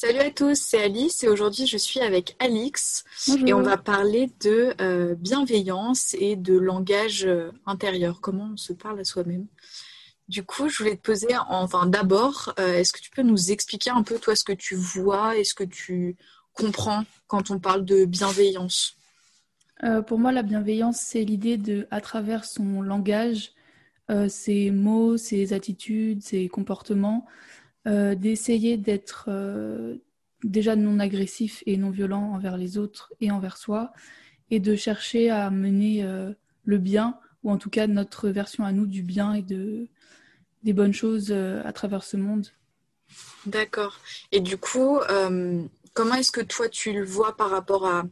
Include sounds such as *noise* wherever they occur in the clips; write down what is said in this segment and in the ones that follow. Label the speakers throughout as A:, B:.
A: Salut à tous, c'est Alice et aujourd'hui je suis avec Alix. Et on va parler de euh, bienveillance et de langage euh, intérieur, comment on se parle à soi-même. Du coup, je voulais te poser, enfin d'abord, euh, est-ce que tu peux nous expliquer un peu toi ce que tu vois et ce que tu comprends quand on parle de bienveillance?
B: Pour moi, la bienveillance, c'est l'idée de, à travers son langage, ses mots, ses attitudes, ses comportements, euh, d'essayer d'être euh, déjà non agressif et non violent envers les autres et envers soi, et de chercher à mener euh, le bien, ou en tout cas notre version à nous du bien et de, des bonnes choses à travers ce monde.
A: D'accord. Et du coup, comment est-ce que toi tu le vois par rapport à,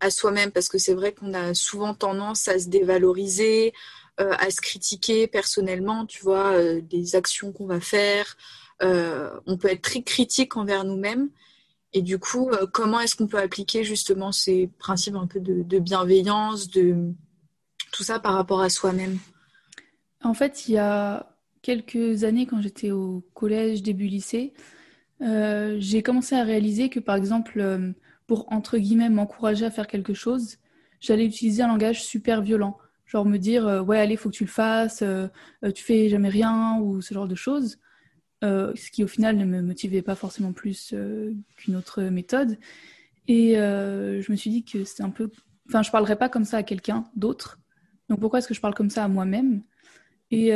A: à soi-même? Parce que c'est vrai qu'on a souvent tendance à se dévaloriser, à se critiquer personnellement, tu vois, des actions qu'on va faire, on peut être très critique envers nous-mêmes. Et du coup, euh, comment est-ce qu'on peut appliquer justement ces principes un peu de, bienveillance, de tout ça par rapport à soi-même?
B: En fait, il y a quelques années, quand j'étais au collège, début lycée, euh, j'ai commencé à réaliser que, par exemple, pour entre guillemets m'encourager à faire quelque chose, j'allais utiliser un langage super violent. Genre me dire, ouais, allez, faut que tu le fasses, tu fais jamais rien, ou ce genre de choses. Euh, ce qui au final ne me motivait pas forcément plus euh, qu'une autre méthode. Et euh, je me suis dit que c'était un peu... Enfin, je ne parlerais pas comme ça à quelqu'un d'autre. Donc pourquoi est-ce que je parle comme ça à moi-même? Et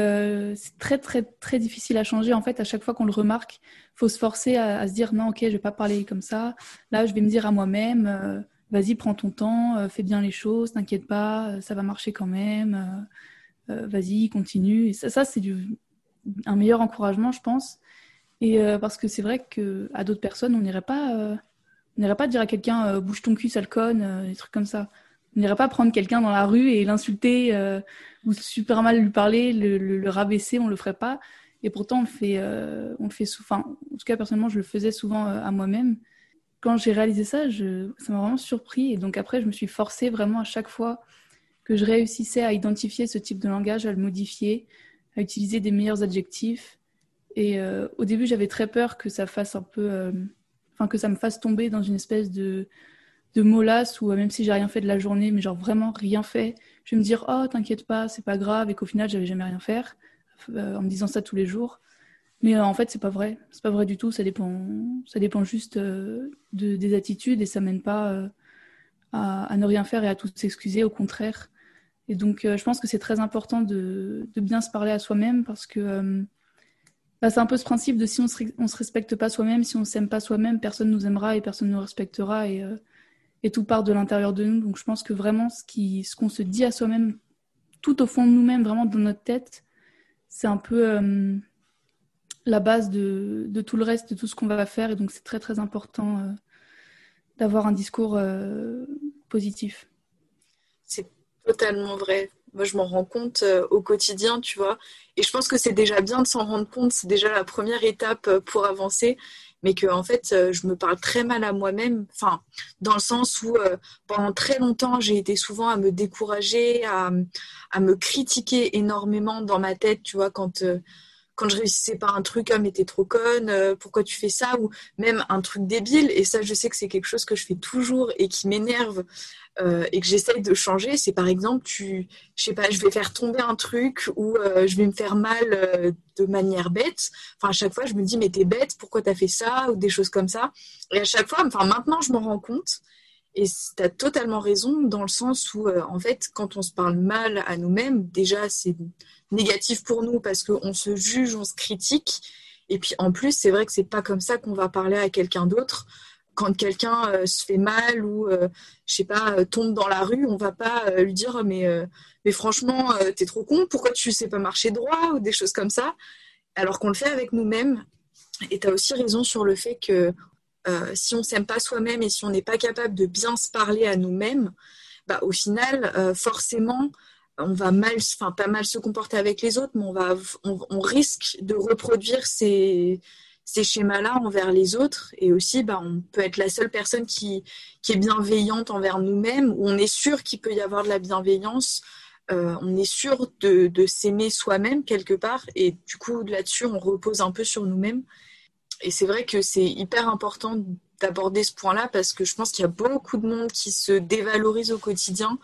B: c'est très, très, très difficile à changer. En fait, à chaque fois qu'on le remarque, il faut se forcer à, se dire non, ok, je ne vais pas parler comme ça. Là, je vais me dire à moi-même, vas-y, prends ton temps, fais bien les choses, t'inquiète pas, ça va marcher quand même. vas-y, continue. Et ça, ça c'est du un meilleur encouragement, je pense. Et euh, parce que c'est vrai qu'à d'autres personnes, on n'irait pas, euh, n'irait pas dire à quelqu'un euh, bouge ton cul, sale conne, des trucs comme ça. On n'irait pas prendre quelqu'un dans la rue et l'insulter ou super mal lui parler, le, rabaisser, on le ferait pas. Et pourtant, on le fait, on le fait souvent. en tout cas, personnellement, je le faisais souvent à moi-même. Quand j'ai réalisé ça, je, ça m'a vraiment surpris. Et donc après, je me suis forcée vraiment à chaque fois que je réussissais à identifier ce type de langage, à le modifier, à utiliser des meilleurs adjectifs. Et euh, au début, j'avais très peur que ça fasse un peu, euh, enfin que ça me fasse tomber dans une espèce de de molasse où euh, même si j'ai rien fait de la journée, mais genre vraiment rien fait, je vais me dire oh t'inquiète pas, c'est pas grave et qu'au final j'avais jamais rien faire en me disant ça tous les jours. Mais en fait c'est pas vrai, c'est pas vrai du tout. Ça dépend, ça dépend juste de, des attitudes et ça mène pas à, à, ne rien faire et à tout s'excuser. Au contraire, et donc, euh, je pense que c'est très important de, bien se parler à soi-même parce que euh, bah, c'est un peu ce principe de si on ne se, respecte pas soi-même, si on ne s'aime pas soi-même, personne ne nous aimera et personne ne nous respectera et, euh, et tout part de l'intérieur de nous. Donc, je pense que vraiment, ce qu'on ce se dit à soi-même, tout au fond de nous-mêmes, vraiment dans notre tête, c'est un peu la base de, de, tout le reste, de tout ce qu'on va faire. Et donc, c'est très, très important d'avoir un discours positif.
A: C'est totalement vrai. Moi, je m'en rends compte euh, au quotidien, tu vois. Et je pense que c'est déjà bien de s'en rendre compte. C'est déjà la première étape euh, pour avancer. Mais que, en fait, euh, je me parle très mal à moi-même. Enfin, dans le sens où, pendant très longtemps, j'ai été souvent à me décourager, à, à, me critiquer énormément dans ma tête, tu vois, quand quand je réussissais pas un truc, ah mais t'es trop conne, pourquoi tu fais ça? Ou même un truc débile, et ça je sais que c'est quelque chose que je fais toujours et qui m'énerve euh, et que j'essaye de changer, c'est par exemple, tu, je sais pas, je vais faire tomber un truc ou euh, je vais me faire mal euh, de manière bête. Enfin, à chaque fois, je me dis, mais t'es bête, pourquoi t'as fait ça? Ou des choses comme ça. Et à chaque fois, enfin, maintenant, je m'en rends compte. Et tu as totalement raison dans le sens où, en fait, quand on se parle mal à nous-mêmes, déjà, c'est négatif pour nous parce qu'on se juge, on se critique. Et puis, en plus, c'est vrai que c'est pas comme ça qu'on va parler à quelqu'un d'autre quand quelqu'un euh, se fait mal ou euh, je sais pas euh, tombe dans la rue, on va pas lui dire mais mais franchement t'es trop con, pourquoi tu sais pas marcher droit ou des choses comme ça, alors qu'on le fait avec nous-mêmes. Et tu as aussi raison sur le fait que si on s'aime pas soi-même et si on n'est pas capable de bien se parler à nous-mêmes, bah, au final forcément on va mal, enfin pas mal se comporter avec les autres, mais on va on risque de reproduire ces schémas-là envers les autres. Et aussi, bah, on peut être la seule personne qui, qui est bienveillante envers nous-mêmes, où on est sûr qu'il peut y avoir de la bienveillance, euh, on est sûr de, de s'aimer soi-même quelque part. Et du coup, là-dessus, on repose un peu sur nous-mêmes. et c'est vrai que c'est hyper important d'aborder ce point-là parce que je pense qu'il y a beaucoup de monde qui se dévalorise au quotidien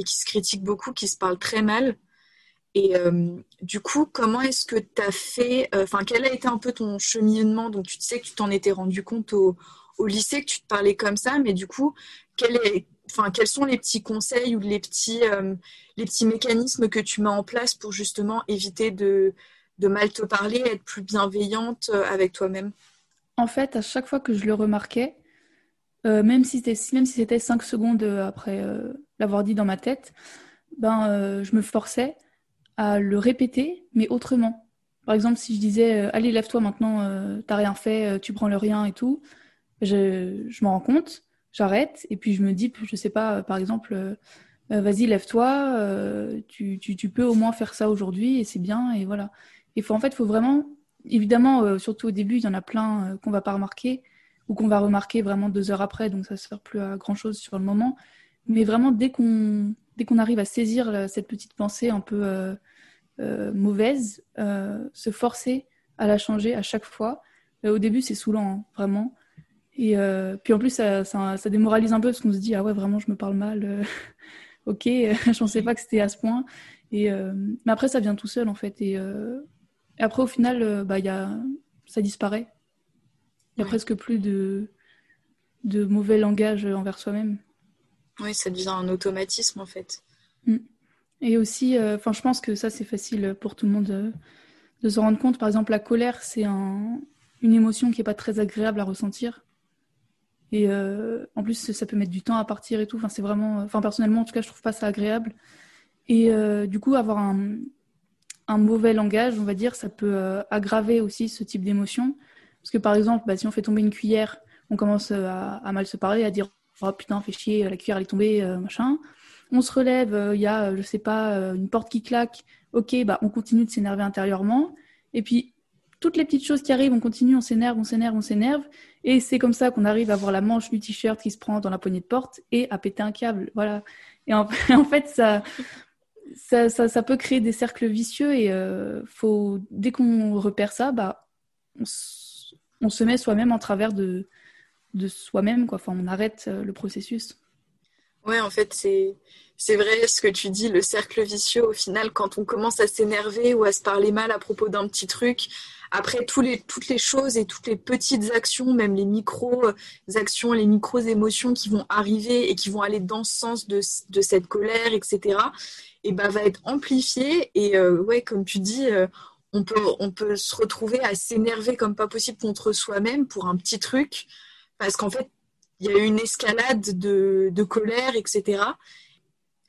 A: et qui se critique beaucoup, qui se parle très mal. Et euh, du coup, comment est-ce que tu as fait, euh, enfin, quel a été un peu ton cheminement? Donc, tu sais que tu t'en étais rendu compte au, lycée, que tu te parlais comme ça, mais du coup, quel est, quels sont les petits conseils ou les petits, euh, les petits mécanismes que tu mets en place pour justement éviter de mal te parler, être plus bienveillante avec toi-même?
B: En fait, à chaque fois que je le remarquais, même si c'était même si c'était 5 secondes après l'avoir dit dans ma tête, ben, je me forçais à le répéter, mais autrement. Par exemple, si je disais euh, Allez, lève-toi maintenant, euh, t'as rien fait, euh, tu prends le rien et tout, je, m'en rends compte, j'arrête, et puis je me dis, je sais pas, par exemple, vas-y, lève-toi, tu, peux au moins faire ça aujourd'hui, et c'est bien, et voilà. Et faut, en fait, faut vraiment, évidemment, surtout au début, il y en a plein qu'on va pas remarquer, ou qu'on va remarquer vraiment deux heures après, donc ça ne sert plus à grand-chose sur le moment. Mais vraiment, dès qu'on dès qu'on arrive à saisir cette petite pensée un peu euh, mauvaise, euh, se forcer à la changer à chaque fois. Euh, au début, c'est saoulant, hein, vraiment. Et puis en plus, ça, ça, démoralise un peu parce qu'on se dit ah ouais vraiment je me parle mal. *laughs* ok, *laughs* je pensais pas que c'était à ce point. Et mais après ça vient tout seul en fait. Et, après au final, bah y a, ça disparaît. Il y a presque plus de de mauvais langage envers soi-même.
A: Oui, ça devient un automatisme en fait.
B: Mm. Et aussi, euh, je pense que ça, c'est facile pour tout le monde de, de se rendre compte. Par exemple, la colère, c'est un, une émotion qui n'est pas très agréable à ressentir. Et euh, en plus, ça peut mettre du temps à partir et tout. Enfin, c'est vraiment, enfin, personnellement, en tout cas, je trouve pas ça agréable. Et euh, du coup, avoir un, un, mauvais langage, on va dire, ça peut aggraver aussi ce type d'émotion. Parce que par exemple, bah, si on fait tomber une cuillère, on commence à, à, mal se parler, à dire oh putain, fais chier, la cuillère elle est tombée, machin on se relève, euh, il y a, euh, je sais pas, euh, une porte qui claque, ok, bah, on continue de s'énerver intérieurement. Et puis, toutes les petites choses qui arrivent, on continue, on s'énerve, on s'énerve, on s'énerve. Et c'est comme ça qu'on arrive à voir la manche du t-shirt qui se prend dans la poignée de porte et à péter un câble. Voilà. Et en, *laughs* fait, ça, ça, peut créer des cercles vicieux et faut, dès qu'on repère ça, bah, on, se met soi-même en travers de, de soi-même. Quoi. Enfin, on arrête le processus.
A: Ouais, en fait, c'est vrai ce que tu dis, le cercle vicieux. Au final, quand on commence à s'énerver ou à se parler mal à propos d'un petit truc, après les, toutes les choses et toutes les petites actions, même les micro actions, les micros émotions qui vont arriver et qui vont aller dans ce sens de, de cette colère, etc. Et ben va être amplifié. Et euh, ouais, comme tu dis. Euh, on peut, on peut se retrouver à s'énerver comme pas possible contre soi-même pour un petit truc, parce qu'en fait, il y a eu une escalade de, colère, etc.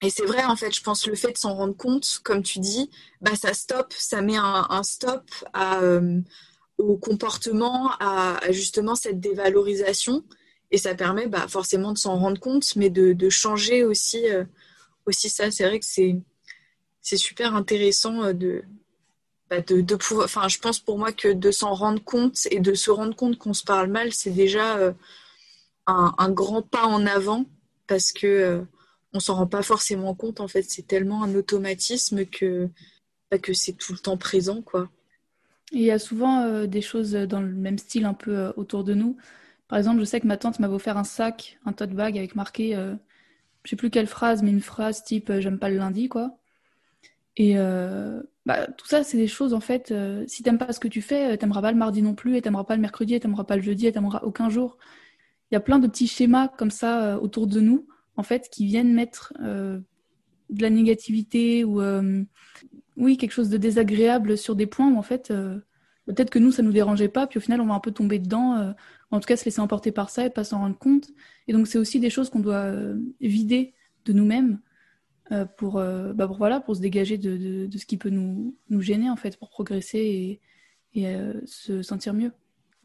A: Et c'est vrai, en fait, je pense le fait de s'en rendre compte, comme tu dis, bah, ça stoppe, ça met un, stop euh, au comportement, à, justement cette dévalorisation. Et ça permet bah, forcément de s'en rendre compte, mais de, changer aussi, euh, aussi ça. C'est vrai que c'est, c'est super intéressant euh, de, bah, de, de. Enfin, je pense pour moi que de s'en rendre compte et de se rendre compte qu'on se parle mal, c'est déjà un, grand pas en avant parce que euh, on s'en rend pas forcément compte. En fait, c'est tellement un automatisme que bah, que c'est tout le temps présent, quoi.
B: il y a souvent euh, des choses dans le même style un peu euh, autour de nous. Par exemple, je sais que ma tante m'avait offert un sac, un tote bag avec marqué, je sais plus quelle phrase, mais une phrase type j'aime pas le lundi, quoi. Et bah, tout ça, c'est des choses, en fait, si t'aimes pas ce que tu fais, t'aimeras pas le mardi non plus, et t'aimeras pas le mercredi, et t'aimeras pas le jeudi, et t'aimeras aucun jour il y a plein de petits schémas comme ça euh, autour de nous, en fait, qui viennent mettre euh, de la négativité ou euh, oui quelque chose de désagréable sur des points où en fait peut-être que nous ça nous dérangeait pas, puis au final on va un peu tomber dedans, en tout cas se laisser emporter par ça et pas s'en rendre compte. Et donc c'est aussi des choses qu'on doit vider de nous-mêmes pour, bah, pour, voilà pour se dégager de, de, ce qui peut nous, nous gêner en fait pour progresser et, et se sentir mieux.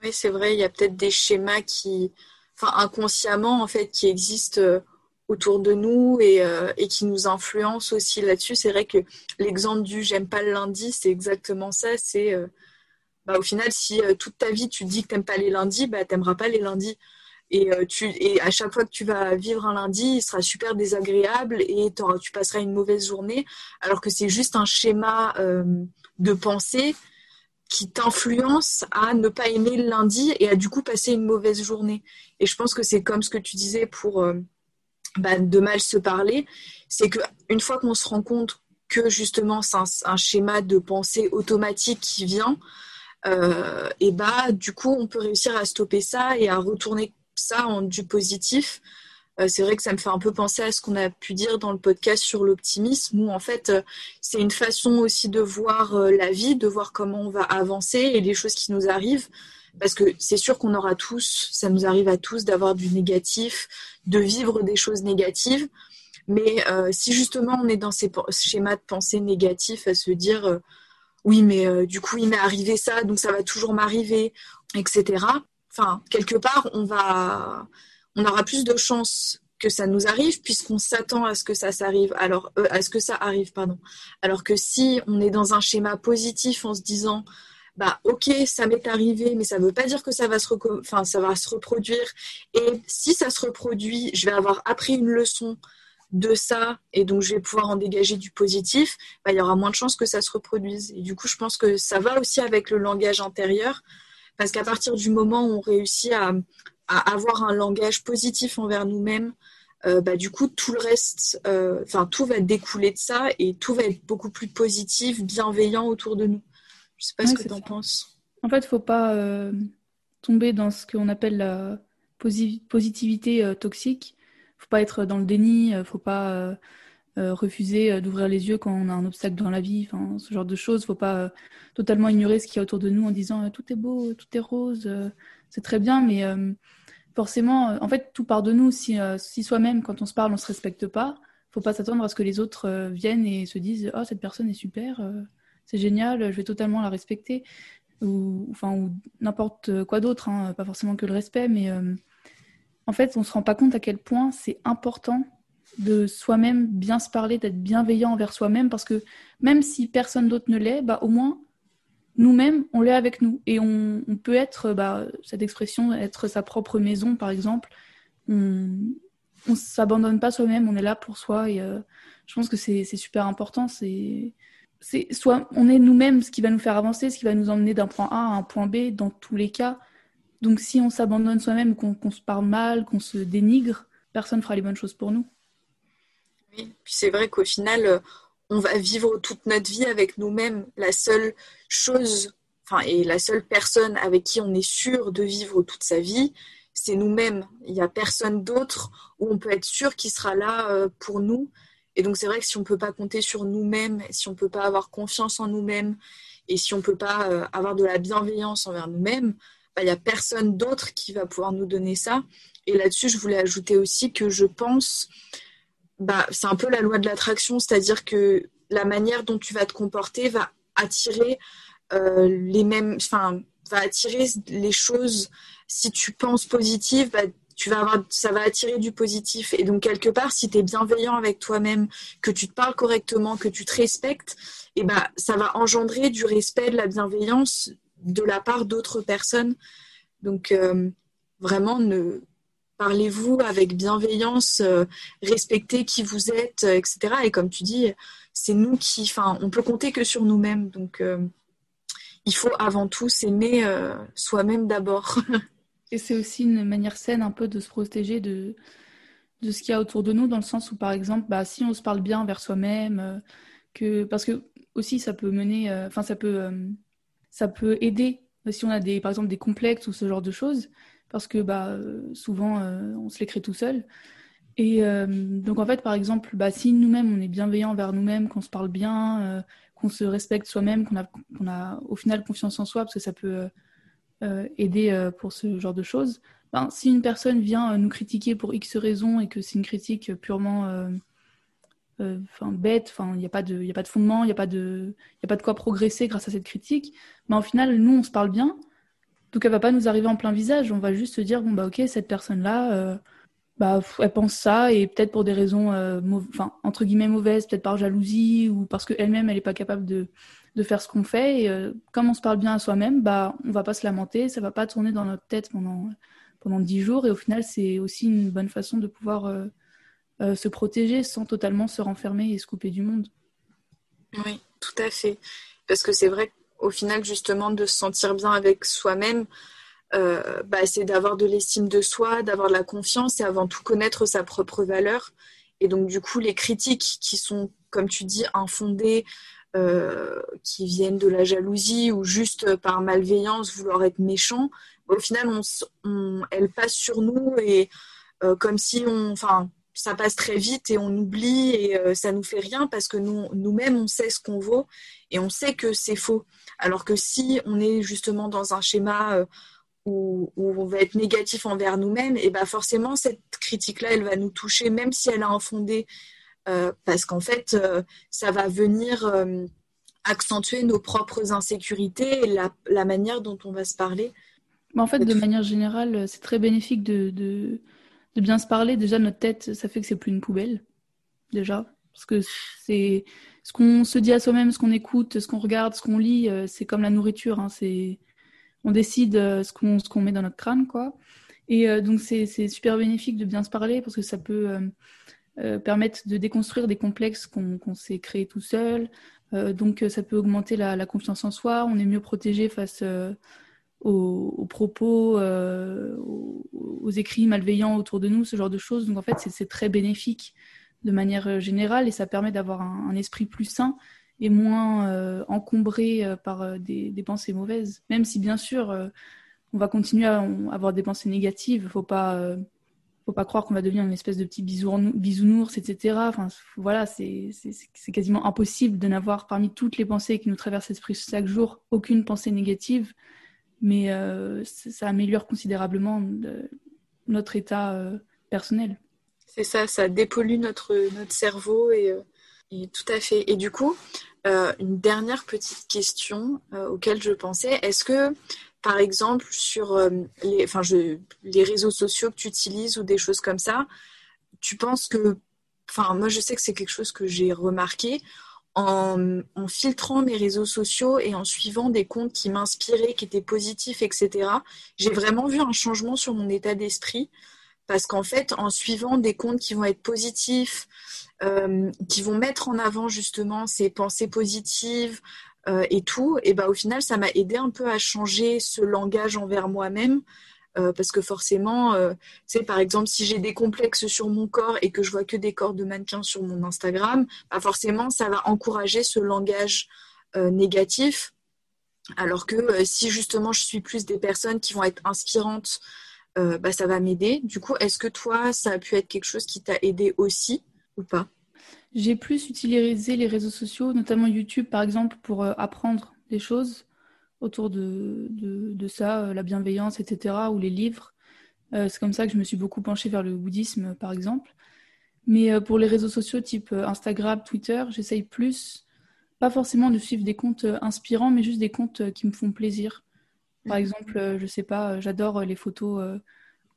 A: Oui, c'est vrai, il y a peut-être des schémas qui, enfin inconsciemment en fait qui existent euh, autour de nous et, euh, et qui nous influencent aussi là-dessus. C'est vrai que l'exemple du j'aime pas le lundi, c'est exactement ça. C'est euh, bah, au final, si toute ta vie tu dis que t'aimes pas les lundis, bah t'aimeras pas les lundis. Et, tu, et à chaque fois que tu vas vivre un lundi, il sera super désagréable et tu passeras une mauvaise journée, alors que c'est juste un schéma de pensée qui t'influence à ne pas aimer le lundi et à du coup passer une mauvaise journée. Et je pense que c'est comme ce que tu disais pour euh, bah, de mal se parler, c'est qu'une fois qu'on se rend compte que justement c'est un, schéma de pensée automatique qui vient, euh, et bah du coup on peut réussir à stopper ça et à retourner ça en du positif euh, c'est vrai que ça me fait un peu penser à ce qu'on a pu dire dans le podcast sur l'optimisme, où en fait, euh, c'est une façon aussi de voir euh, la vie, de voir comment on va avancer et les choses qui nous arrivent. Parce que c'est sûr qu'on aura tous, ça nous arrive à tous d'avoir du négatif, de vivre des choses négatives. Mais si justement on est dans ces schémas de pensée négatifs, à se dire oui, mais du coup il m'est arrivé ça, donc ça va toujours m'arriver, etc. Enfin, quelque part, on va, on aura plus de chances que ça nous arrive puisqu'on s'attend à ce que ça s'arrive. Alors euh, arrive pardon. Alors que si on est dans un schéma positif en se disant bah ok ça m'est arrivé mais ça ne veut pas dire que ça va se enfin ça va se reproduire. Et si ça se reproduit je vais avoir appris une leçon de ça et donc je vais pouvoir en dégager du positif bah, il y aura moins de chances que ça se reproduise. Et du coup je pense que ça va aussi avec le langage intérieur parce qu'à partir du moment où on réussit à, à avoir un langage positif envers nous-mêmes, euh, bah, du coup, tout le reste, euh, enfin, tout va découler de ça et tout va être beaucoup plus positif, bienveillant autour de nous. Je sais pas ce que tu en penses.
B: En fait, il faut pas euh, tomber dans ce qu'on appelle la positivité toxique. faut pas être dans le déni, faut pas refuser d'ouvrir les yeux quand on a un obstacle dans la vie, enfin, ce genre de choses. faut pas totalement ignorer ce qu'il y a autour de nous en disant tout est beau, tout est rose, c'est très bien, mais forcément, euh, en fait, tout part de nous. Si, euh, si soi-même, quand on se parle, on se respecte pas, faut pas s'attendre à ce que les autres euh, viennent et se disent oh cette personne est super, c'est génial, je vais totalement la respecter ou enfin ou n'importe quoi d'autre, hein, pas forcément que le respect, mais en fait, on se rend pas compte à quel point c'est important de soi-même bien se parler, d'être bienveillant envers soi-même, parce que même si personne d'autre ne l'est, bah au moins nous-mêmes, on l'est avec nous. Et on, peut être, bah, cette expression, être sa propre maison, par exemple. On ne s'abandonne pas soi-même, on est là pour soi. Et euh, je pense que c'est super important. C'est soit on est nous-mêmes ce qui va nous faire avancer, ce qui va nous emmener d'un point A à un point B dans tous les cas. Donc si on s'abandonne soi-même, qu'on se parle mal, qu'on se dénigre, personne ne fera les bonnes choses pour nous.
A: Puis c'est vrai qu'au final, on va vivre toute notre vie avec nous-mêmes. La seule chose, enfin, et la seule personne avec qui on est sûr de vivre toute sa vie, c'est nous-mêmes. Il n'y a personne d'autre où on peut être sûr qu'il sera là euh, pour nous. Et donc, c'est vrai que si on ne peut pas compter sur nous-mêmes, si on ne peut pas avoir confiance en nous-mêmes, et si on ne peut pas euh, avoir de la bienveillance envers nous-mêmes, bah, il n'y a personne d'autre qui va pouvoir nous donner ça. Et là-dessus, je voulais ajouter aussi que je pense bah, c'est un peu la loi de l'attraction, c'est-à-dire que la manière dont tu vas te comporter va attirer euh, les mêmes, enfin, va attirer les choses. Si tu penses positif, bah, tu vas avoir, ça va attirer du positif. Et donc quelque part, si tu es bienveillant avec toi-même, que tu te parles correctement, que tu te respectes, et bah, ça va engendrer du respect, de la bienveillance de la part d'autres personnes. Donc euh, vraiment, ne parlez-vous avec bienveillance, euh, respectez qui vous êtes, euh, etc. Et comme tu dis, c'est nous qui, enfin, on peut compter que sur nous-mêmes. Donc, euh, il faut avant tout s'aimer soi-même d'abord. *laughs*
B: Et c'est aussi une manière saine un peu de se protéger de, de ce qu'il y a autour de nous, dans le sens où, par exemple, bah, si on se parle bien vers soi-même, que parce que aussi ça peut mener, enfin ça peut, ça peut aider si on a des, par exemple, des complexes ou ce genre de choses parce que bah, euh, souvent euh, on se les crée tout seul. Et euh, donc en fait, par exemple, bah, si nous-mêmes on est bienveillant envers nous-mêmes, qu'on se parle bien, qu'on se respecte soi-même, qu'on a, qu'on a au final confiance en soi, parce que ça peut aider pour ce genre de choses. Ben, si une personne vient nous critiquer pour X raisons et que c'est une critique purement enfin bête, enfin il n'y a pas de, a pas de fondement, il n'y a pas de, a pas de quoi progresser grâce à cette critique. Ben, au final, nous on se parle bien donc elle va pas nous arriver en plein visage. On va juste se dire bon bah ok cette personne là, euh, bah elle pense ça et peut-être pour des raisons euh, entre guillemets mauvaises, peut-être par jalousie ou parce qu'elle-même elle est pas capable de, de faire ce qu'on fait. Et euh, comme on se parle bien à soi-même, bah on va pas se lamenter, ça va pas tourner dans notre tête pendant pendant dix jours et au final c'est aussi une bonne façon de pouvoir se protéger sans totalement se renfermer et se couper du monde.
A: Oui, tout à fait. Parce que c'est vrai au final, justement, de se sentir bien avec soi-même, euh, bah, c'est d'avoir de l'estime de soi, d'avoir de la confiance et avant tout connaître sa propre valeur. Et donc, du coup, les critiques qui sont, comme tu dis, infondées, euh, qui viennent de la jalousie ou juste par malveillance, vouloir être méchant, au final, on, elles passent sur nous et euh, comme si on, ça passe très vite et on oublie et euh, ça nous fait rien parce que nous, nous-mêmes, on sait ce qu'on vaut et on sait que c'est faux. Alors que si on est justement dans un schéma où, on va être négatif envers nous-mêmes, et ben forcément cette critique-là, elle va nous toucher, même si elle a un fondé, euh, parce qu'en fait, euh, ça va venir euh, accentuer nos propres insécurités et la, manière dont on va se parler.
B: Mais en fait, de manière générale, c'est très bénéfique de, de, de, bien se parler. Déjà, notre tête, ça fait que c'est plus une poubelle, déjà, parce que c'est ce qu'on se dit à soi-même, ce qu'on écoute, ce qu'on regarde, ce qu'on lit, c'est comme la nourriture. Hein, c'est on décide euh, ce qu'on met dans notre crâne, quoi. Et euh, donc c'est super bénéfique de bien se parler parce que ça peut euh, permettre de déconstruire des complexes qu'on s'est créés tout seul. donc ça peut augmenter la, confiance en soi. On est mieux protégé face aux, propos, aux, écrits malveillants autour de nous, ce genre de choses. Donc en fait c'est très bénéfique de manière générale et ça permet d'avoir un, esprit plus sain et moins euh, encombré euh, par euh, des, pensées mauvaises. Même si bien sûr, on va continuer à, avoir des pensées négatives, il faut pas faut pas croire qu'on va devenir une espèce de petit bisounours, etc. Enfin, voilà, c'est quasiment impossible de n'avoir parmi toutes les pensées qui nous traversent l'esprit chaque jour aucune pensée négative, mais ça améliore considérablement notre état personnel.
A: C'est ça, ça dépollue notre, notre cerveau et et tout à fait. Et du coup, euh, une dernière petite question euh, auquel je pensais. Est-ce que, par exemple, sur euh, les, enfin, les réseaux sociaux que tu utilises ou des choses comme ça, tu penses que, enfin, moi, je sais que c'est quelque chose que j'ai remarqué. En, filtrant mes réseaux sociaux et en suivant des comptes qui m'inspiraient, qui étaient positifs, etc., j'ai vraiment vu un changement sur mon état d'esprit. Parce qu'en fait, en suivant des comptes qui vont être positifs, euh, qui vont mettre en avant justement ces pensées positives euh, et tout, et ben au final, ça m'a aidé un peu à changer ce langage envers moi-même. Euh, parce que forcément, sais, par exemple, si j'ai des complexes sur mon corps et que je vois que des corps de mannequins sur mon Instagram, bah forcément, ça va encourager ce langage négatif. Alors que si justement je suis plus des personnes qui vont être inspirantes, bah, ça va m'aider. Du coup, est-ce que toi, ça a pu être quelque chose qui t'a aidé aussi ou pas?
B: J'ai plus utilisé les réseaux sociaux, notamment YouTube par exemple, pour euh, apprendre des choses autour de, de, ça, euh, la bienveillance, etc., ou les livres. Euh, c'est comme ça que je me suis beaucoup penchée vers le bouddhisme, par exemple. Mais pour les réseaux sociaux type Instagram, Twitter, j'essaye plus, pas forcément de suivre des comptes inspirants, mais juste des comptes qui me font plaisir. Par mmh. exemple, je sais pas, j'adore les photos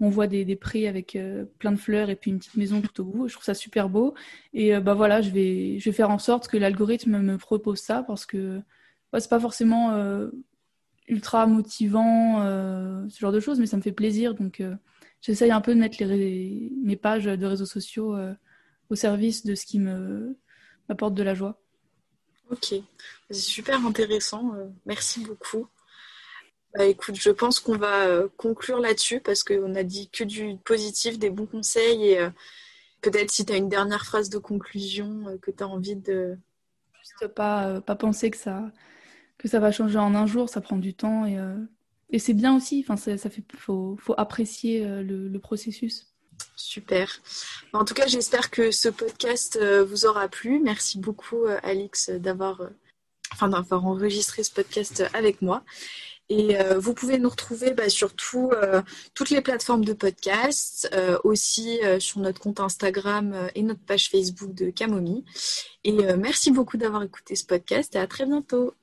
B: on voit des, prés avec euh, plein de fleurs et puis une petite maison tout au bout. Je trouve ça super beau. Et euh, bah voilà, je vais, je vais faire en sorte que l'algorithme me propose ça parce que bah, c'est pas forcément euh, ultra motivant, ce genre de choses, mais ça me fait plaisir. Donc j'essaye un peu de mettre les, mes pages de réseaux sociaux au service de ce qui me m'apporte de la joie.
A: Ok, c'est super intéressant. merci beaucoup. Bah, écoute, je pense qu'on va euh, conclure là-dessus parce qu'on a dit que du positif, des bons conseils et euh, peut-être si tu as une dernière phrase de conclusion euh, que tu as envie de...
B: Juste pas, pas penser que ça, que ça va changer en un jour, ça prend du temps et, et c'est bien aussi, enfin, ça, fait, faut, faut apprécier le, le, processus.
A: Super. En tout cas, j'espère que ce podcast vous aura plu. Merci beaucoup, Alix, d'avoir enfin, d'avoir enregistré ce podcast avec moi. Et euh, vous pouvez nous retrouver bah, sur euh, toutes les plateformes de podcast, euh, aussi sur notre compte Instagram et notre page Facebook de Camomie. Et merci beaucoup d'avoir écouté ce podcast et à très bientôt.